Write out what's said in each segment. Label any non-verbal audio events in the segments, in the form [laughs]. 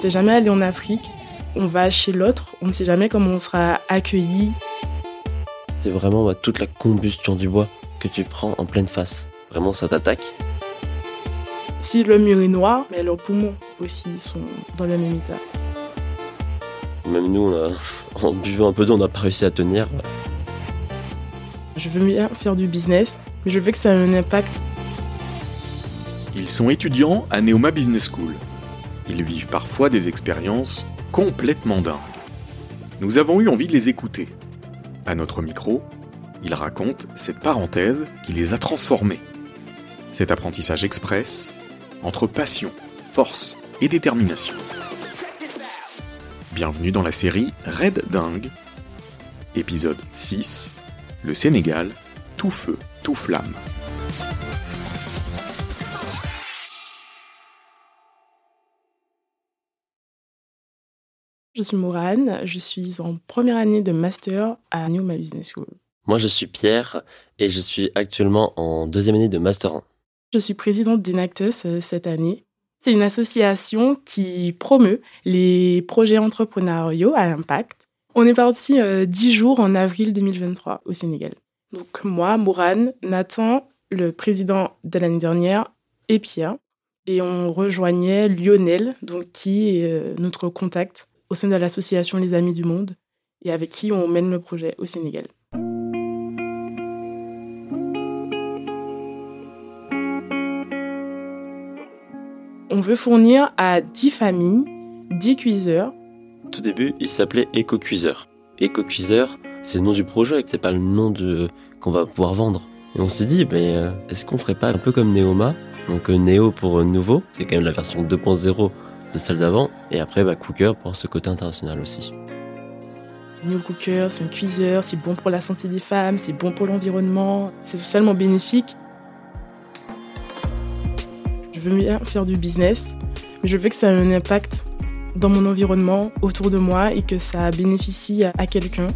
J'étais jamais allée en Afrique. On va chez l'autre, on ne sait jamais comment on sera accueilli. C'est vraiment bah, toute la combustion du bois que tu prends en pleine face. Vraiment, ça t'attaque. Si le mur est noir, mais leurs poumons aussi sont dans le même état. Même nous, on a- en buvant un peu d'eau, on n'a pas réussi à tenir. Je veux bien faire du business, mais je veux que ça ait un impact. Ils sont étudiants à Neoma Business School. Ils vivent parfois des expériences complètement dingues. Nous avons eu envie de les écouter. À notre micro, ils racontent cette parenthèse qui les a transformés. Cet apprentissage express entre passion, force et détermination. Bienvenue dans la série Red Dingue, épisode 6, le Sénégal, tout feu, tout flamme. Je suis Morane, je suis en première année de master à New My Business School. Moi, je suis Pierre et je suis actuellement en deuxième année de Master 1. Je suis présidente d'Enactus euh, cette année. C'est une association qui promeut les projets entrepreneuriaux à impact. On est parti euh, dix jours en avril 2023 au Sénégal. Donc moi, Mourane, Nathan, le président de l'année dernière, et Pierre. Et on rejoignait Lionel, donc qui est euh, notre contact au sein de l'association Les Amis du Monde et avec qui on mène le projet au Sénégal. On veut fournir à 10 familles 10 cuiseurs. Tout début, il s'appelait Eco-Cuiseur. Eco-Cuiseur, c'est le nom du projet, c'est pas le nom de qu'on va pouvoir vendre. Et on s'est dit, mais euh, est-ce qu'on ferait pas un peu comme Neoma? Donc euh, Neo pour euh, nouveau, c'est quand même la version 2.0 de celle d'avant. Et après, bah, Cooker pour ce côté international aussi. New Cooker, c'est un cuiseur, c'est bon pour la santé des femmes, c'est bon pour l'environnement, c'est socialement bénéfique. Je veux bien faire du business, mais je veux que ça ait un impact dans mon environnement, autour de moi, et que ça bénéficie à quelqu'un.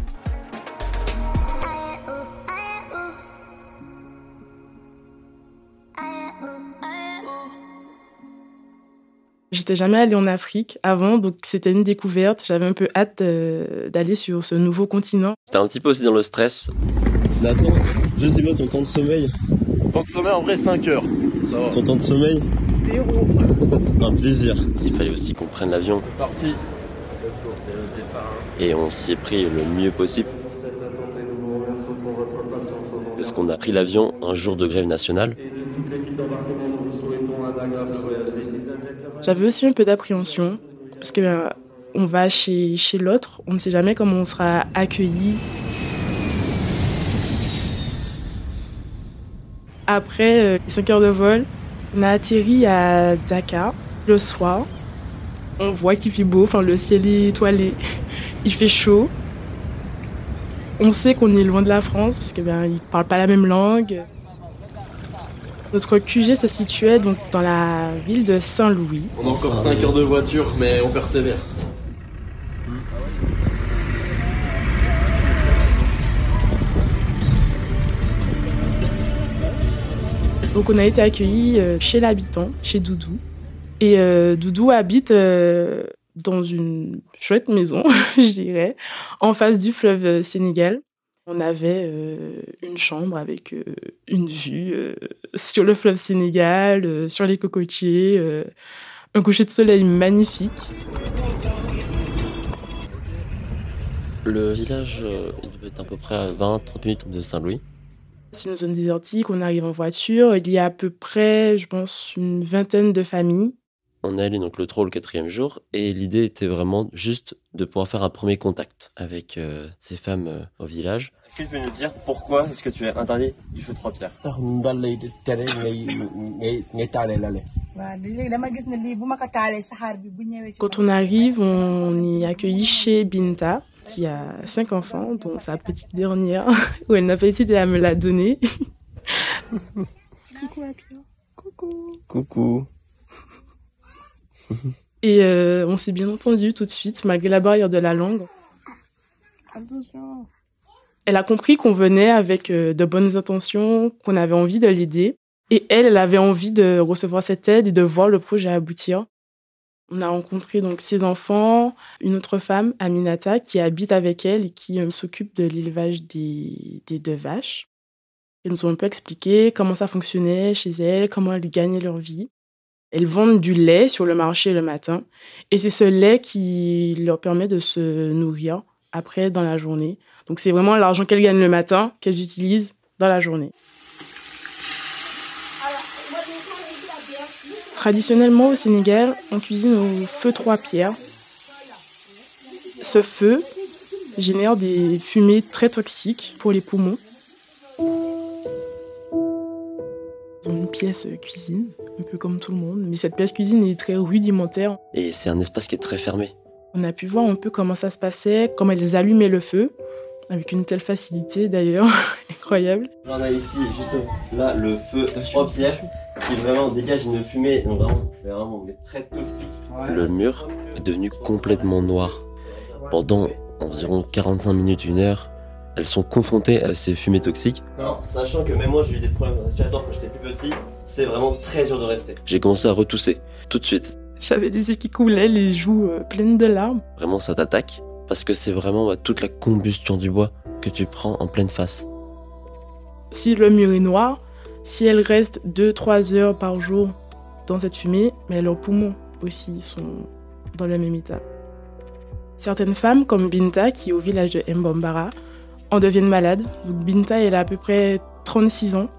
J'étais jamais allée en Afrique avant, donc c'était une découverte. J'avais un peu hâte euh, d'aller sur ce nouveau continent. C'était un petit peu aussi dans le stress. Nathan, je sais pas ton temps de sommeil? Temps de sommeil en vrai 5 heures. Ça va. Ton temps de sommeil? Zéro. [laughs] Un plaisir. Il fallait aussi qu'on prenne l'avion Parti. et on s'y est pris le mieux possible. Parce qu'on a pris l'avion un jour de grève nationale. J'avais aussi un peu d'appréhension parce que ben, on va chez, chez l'autre, on ne sait jamais comment on sera accueilli. Après 5 heures de vol, on a atterri à Dakar le soir. On voit qu'il fait beau, enfin le ciel est étoilé, [laughs] il fait chaud. On sait qu'on est loin de la France parce que ben ils parlent pas la même langue. Notre QG se situait donc dans la ville de Saint-Louis. On a encore 5 heures de voiture, mais on persévère. Donc on a été accueillis euh, chez l'habitant, chez Doudou. Et euh, Doudou habite euh, dans une chouette maison, [laughs] je dirais, en face du fleuve Sénégal. On avait euh, une chambre avec euh, une vue euh, sur le fleuve Sénégal, sur les cocotiers, un coucher de soleil magnifique. Le village, il être à peu près à 20-30 minutes de Saint-Louis. C'est une zone désertique, on arrive en voiture. Il y a à peu près, je pense, une vingtaine de familles. On est allé donc le 3 ou le quatrième jour et l'idée était vraiment juste de pouvoir faire un premier contact avec euh, ces femmes euh, au village. Est-ce que tu peux nous dire pourquoi est-ce que tu es interdit du feu trois pierres? Quand on arrive, on est accueilli chez Binta, qui a cinq enfants, dont sa petite dernière, [laughs] où elle n'a pas hésité à me la donner. Coucou à. Coucou. Coucou. Et euh, on s'est bien entendu tout de suite, malgré la barrière de la langue. Elle a compris qu'on venait avec euh, de bonnes intentions, qu'on avait envie de l'aider. Et elle, elle avait envie de recevoir cette aide et de voir le projet aboutir. On a rencontré donc ses enfants, une autre femme, Aminata, qui habite avec elle et qui euh, s'occupe de l'élevage des, des deux vaches. Elles nous ont un peu expliqué comment ça fonctionnait chez elles, comment elles gagnaient leur vie. Elles vendent du lait sur le marché le matin et c'est ce lait qui leur permet de se nourrir après dans la journée. Donc c'est vraiment l'argent qu'elles gagnent le matin qu'elles utilisent dans la journée. Traditionnellement au Sénégal, on cuisine au feu trois pierres. Ce feu génère des fumées très toxiques pour les poumons. Ils ont une pièce cuisine, un peu comme tout le monde, mais cette pièce cuisine est très rudimentaire. Et c'est un espace qui est très fermé. On a pu voir un peu comment ça se passait, comment elles allumaient le feu, avec une telle facilité d'ailleurs, [laughs] incroyable. On a ici, juste là, le feu trois pierres qui vraiment dégage une fumée vraiment, vraiment mais très toxique. Le mur est devenu complètement noir. Pendant environ 45 minutes, une heure, elles sont confrontées à ces fumées toxiques. Alors, sachant que même moi j'ai eu des problèmes respiratoires quand j'étais plus petit, c'est vraiment très dur de rester. J'ai commencé à retousser tout de suite. J'avais des yeux qui coulaient, les joues euh, pleines de larmes. Vraiment, ça t'attaque parce que c'est vraiment bah, toute la combustion du bois que tu prends en pleine face. Si le mur est noir, si elles restent 2-3 heures par jour dans cette fumée, mais leurs poumons aussi sont dans le même état. Certaines femmes, comme Binta, qui est au village de Mbambara, en deviennent malades. Donc Binta, elle a à peu près 36 ans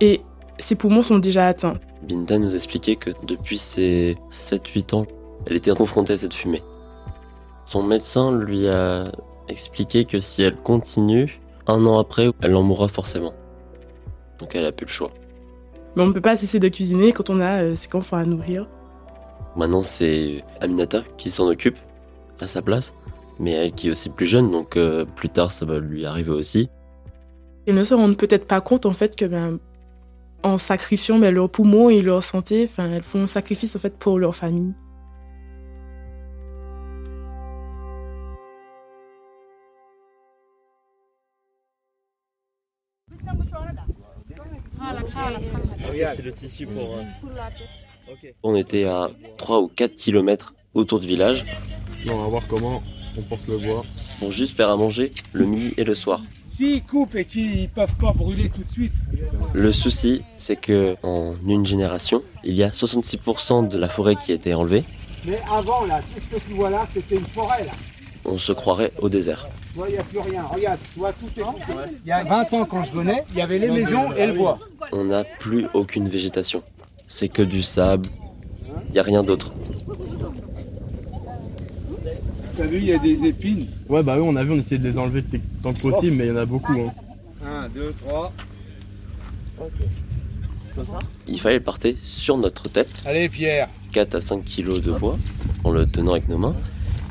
et ses poumons sont déjà atteints. Binta nous expliquait que depuis ses 7-8 ans, elle était confrontée à cette fumée. Son médecin lui a expliqué que si elle continue, un an après, elle en mourra forcément. Donc elle a plus le choix. Mais on ne peut pas cesser de cuisiner quand on a euh, ses enfants à nourrir. Maintenant, c'est Aminata qui s'en occupe à sa place, mais elle qui est aussi plus jeune, donc euh, plus tard ça va lui arriver aussi. Elles ne se rendent peut-être pas compte en fait que ben, en sacrifiant ben, leurs poumons et leur santé, enfin, elles font un sacrifice en fait pour leur famille. c'est le tissu pour. On était à 3 ou 4 km autour du village. on va voir comment on porte le bois. Pour juste faire à manger le midi et le soir. S'ils coupent et qu'ils peuvent pas brûler tout de suite. Le souci, c'est que en une génération, il y a 66% de la forêt qui a été enlevée. Mais avant, là, tout ce que tu vois là, c'était une forêt, là. On se croirait au désert. Il n'y a plus rien. Regarde, toi, tout est coupé. Il y a 20 ans, quand je venais, il y avait les maisons et le bois. On n'a plus aucune végétation. C'est que du sable. Il n'y a rien d'autre. T'as vu, il y a des épines. Ouais, bah oui, on a vu, on essayait de les enlever tant que possible, mais il y en a beaucoup. Hein. 1, 2, 3. Il fallait partir sur notre tête. Allez, Pierre. 4 à 5 kilos de bois en le tenant avec nos mains.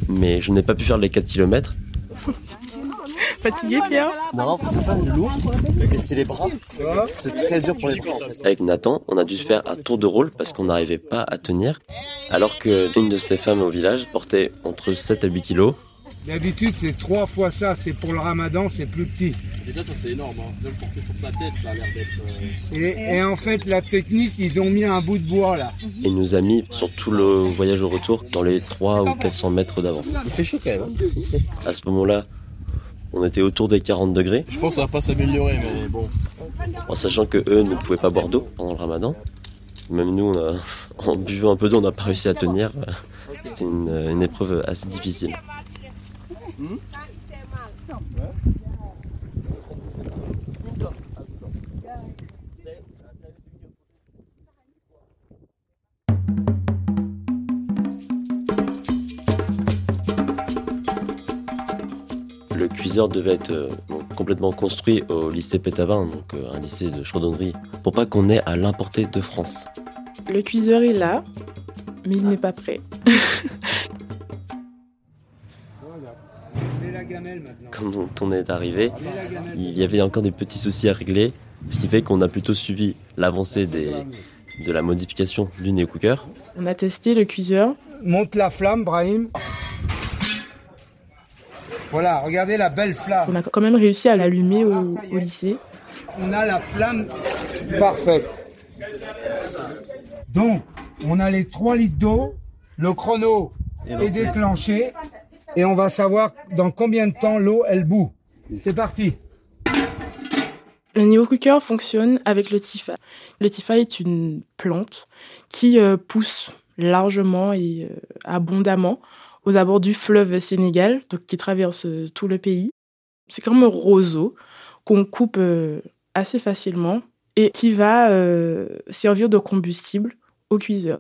Mais je n'ai pas pu faire les 4 km. Fatigué, Pierre Non, c'est pas lourd, mais c'est les bras. C'est très dur pour les bras. En fait. Avec Nathan, on a dû se faire à tour de rôle parce qu'on n'arrivait pas à tenir. Alors qu'une de ces femmes au village portait entre 7 à 8 kilos. D'habitude, c'est trois fois ça. C'est pour le ramadan, c'est plus petit. Déjà, ça c'est énorme. Hein. De le porter sur sa tête, ça a l'air d'être. euh, Et, et en fait, la technique, ils ont mis un bout de bois là. Et nous a mis sur tout le voyage au retour dans les 3 ou 400 mètres d'avance. Il fait chaud quand même. hein. À ce moment-là, on était autour des 40 degrés, Je pense que ça va pas s'améliorer, mais bon. en sachant que eux ne pouvaient pas boire d'eau pendant le ramadan. Même nous, on a- [laughs] en buvant un peu d'eau, on n'a pas réussi à tenir. C'était une, une épreuve assez difficile. Le cuiseur devait être euh, donc, complètement construit au lycée Pétavin, donc euh, un lycée de chaudronnerie, pour pas qu'on ait à l'importer de France. Le cuiseur est là, mais il n'est pas prêt. Quand on est arrivé, il y avait encore des petits soucis à régler, ce qui fait qu'on a plutôt suivi l'avancée des, de la modification du Neo Cooker. On a testé le cuiseur. Monte la flamme, Brahim. Voilà, regardez la belle flamme. On a quand même réussi à l'allumer au, au lycée. On a la flamme parfaite. Donc, on a les 3 litres d'eau Le chrono est déclenché et on va savoir dans combien de temps l'eau elle bout. C'est parti. Le Neo Cooker fonctionne avec le Tifa. Le Tifa est une plante qui euh, pousse largement et euh, abondamment aux abords du fleuve Sénégal, donc qui traverse euh, tout le pays. C'est comme un roseau qu'on coupe assez facilement et qui va servir de combustible au cuiseur.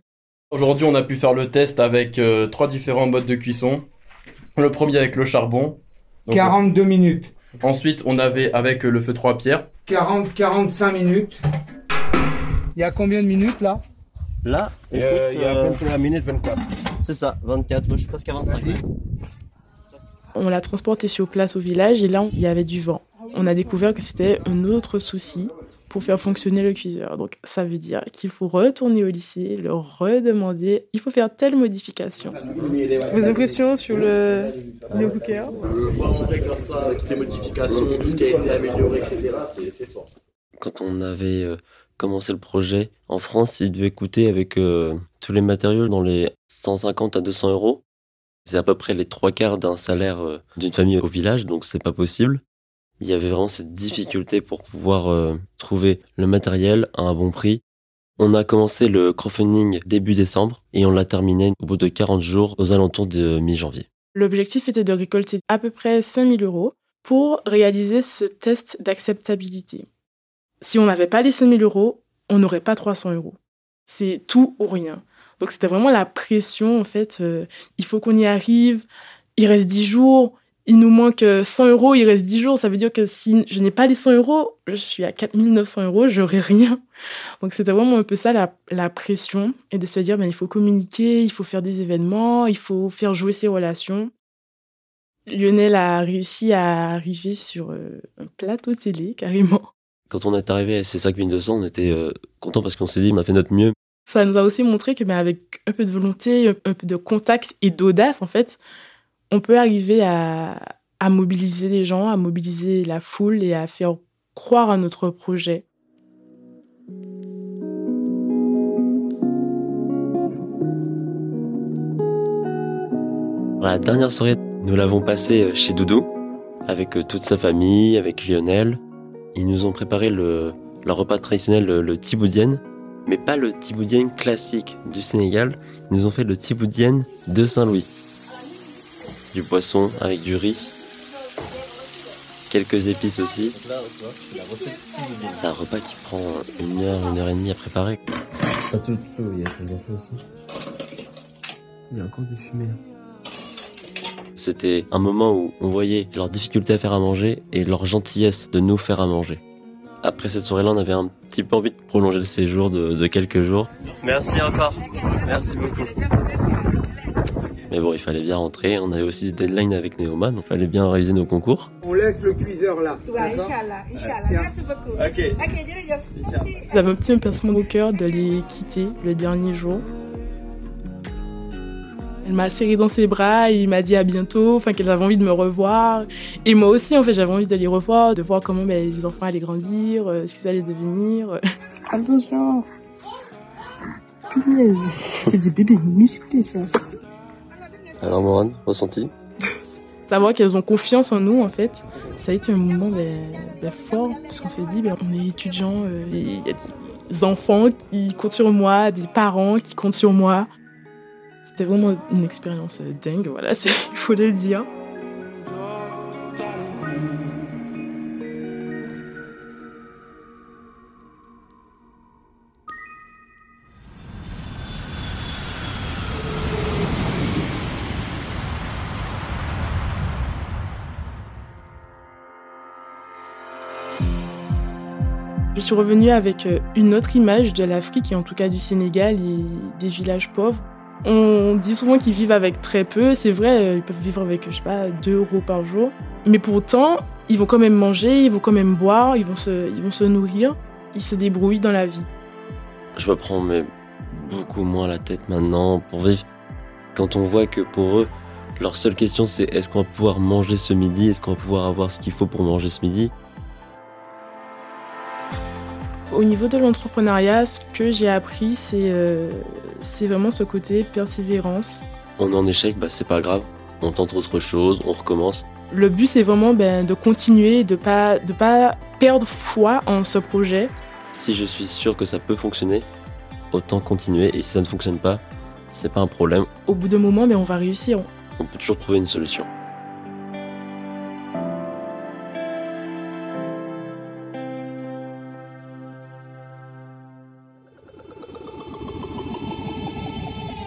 Aujourd'hui, on a pu faire le test avec trois différents modes de cuisson. Le premier avec le charbon. 42 minutes. Ensuite, on avait avec le feu trois pierres. 40-45 minutes. Il y a combien de minutes là? Là, euh, il y a à peu près la minute 24. C'est ça, 24, je suis presque à 25 On l'a transporté sur place au village et là, il y avait du vent. On a découvert que c'était un autre souci pour faire fonctionner le cuiseur. Donc ça veut dire qu'il faut retourner au lycée, leur redemander, il faut faire telle modification. Vos impressions sur le Neo Cooker euh, Voir comme ça, avec toutes les modifications, tout ce qui a été amélioré, etc., c'est fort. Quand on avait euh, commencé le projet, en France, il devait coûter avec euh, tous les matériaux dans les 150 à 200 euros. C'est à peu près les trois quarts d'un salaire d'une famille au village, donc c'est pas possible il y avait vraiment cette difficulté pour pouvoir euh, trouver le matériel à un bon prix. On a commencé le crowdfunding début décembre et on l'a terminé au bout de 40 jours aux alentours de mi-janvier. L'objectif était de récolter à peu près 5000 euros pour réaliser ce test d'acceptabilité. Si on n'avait pas les 5000 euros, on n'aurait pas 300 euros. C'est tout ou rien. Donc c'était vraiment la pression, en fait. Euh, il faut qu'on y arrive. Il reste 10 jours il nous manque 100 euros, il reste 10 jours. Ça veut dire que si je n'ai pas les 100 euros, je suis à 4900 euros, j'aurai rien. Donc c'était vraiment un peu ça la, pression et de se dire, ben, il faut communiquer, il faut faire des événements, il faut faire jouer ses relations. Lionel a réussi à arriver sur euh, un plateau télé, carrément. Quand on est arrivé à ces 5200, on était euh, content parce qu'on s'est dit, on a fait notre mieux. Ça nous a aussi montré que, ben, avec un peu de volonté, un peu de contact et d'audace, en fait, on peut arriver à, mobiliser les gens, à mobiliser la foule et à faire croire à notre projet. La dernière soirée, nous l'avons passée chez Doudou, avec toute sa famille, avec Lionel. Ils nous ont préparé le, leur repas traditionnel, le, le tiboudienne, mais pas le tiboudienne classique du Sénégal. Ils nous ont fait le tiboudienne de Saint-Louis du poisson avec du riz, quelques épices aussi. C'est un repas qui prend une heure, une heure et demie à préparer. Il y a encore des fumées. C'était un moment où on voyait leur difficulté à faire à manger et leur gentillesse de nous faire à manger. Après cette soirée-là, on avait un petit peu envie de prolonger le séjour de, de quelques jours. Merci encore. Merci beaucoup. Mais bon, il fallait bien rentrer. On avait aussi des deadlines avec Neoma, donc il fallait bien réviser nos concours. On laisse le cuiseur là. Merci beaucoup. Ok. J'avais un petit pincement au cœur de les quitter le dernier jour. Elle m'a serré dans ses bras et il m'a dit à bientôt, enfin qu'elle avait envie de me revoir. Et moi aussi, en fait, j'avais envie de les revoir, de voir comment ben, les enfants allaient grandir, euh, ce qu'ils allaient devenir. [laughs] Attention. C'est des bébés musclés, ça. Alors Morane, ressenti? Savoir qu'elles ont confiance en nous, en fait, ça a été un moment ben, ben fort, parce qu'on s'est dit, ben, on est étudiants, euh, il y a des enfants qui comptent sur moi, des parents qui comptent sur moi. C'était vraiment une expérience euh, dingue, voilà, [laughs] il faut le dire. Je suis revenue avec euh, une autre image de l'Afrique et en tout cas du Sénégal et des villages pauvres. On dit souvent qu'ils vivent avec très peu. C'est vrai, euh, ils peuvent vivre avec, je sais pas, 2 euros par jour. Mais pourtant, ils vont quand même manger, ils vont quand même boire, ils vont se, ils vont se nourrir. Ils se débrouillent dans la vie. Je me prends mais, beaucoup moins la tête maintenant pour vivre. Quand on voit que pour eux, leur seule question c'est est-ce qu'on va pouvoir manger ce midi? Est-ce qu'on va pouvoir avoir ce qu'il faut pour manger ce midi? Au niveau de l'entrepreneuriat, ce que j'ai appris, c'est euh, vraiment ce côté persévérance. On est en échec, bah c'est pas grave. On tente autre chose, on recommence. Le but, c'est vraiment ben, de continuer, de pas de pas perdre foi en ce projet. Si je suis sûr que ça peut fonctionner, autant continuer. Et si ça ne fonctionne pas, c'est pas un problème. Au bout d'un moment, ben, on va réussir. On peut toujours trouver une solution.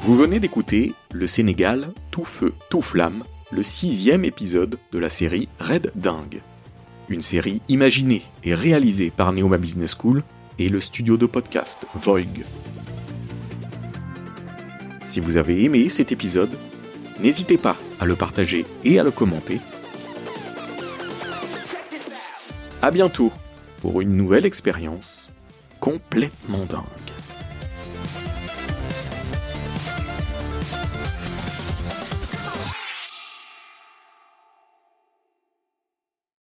Vous venez d'écouter Le Sénégal, tout feu, tout flamme, le sixième épisode de la série Red Dingue. Une série imaginée et réalisée par Neoma Business School et le studio de podcast Voig. Si vous avez aimé cet épisode, n'hésitez pas à le partager et à le commenter. À bientôt pour une nouvelle expérience complètement dingue.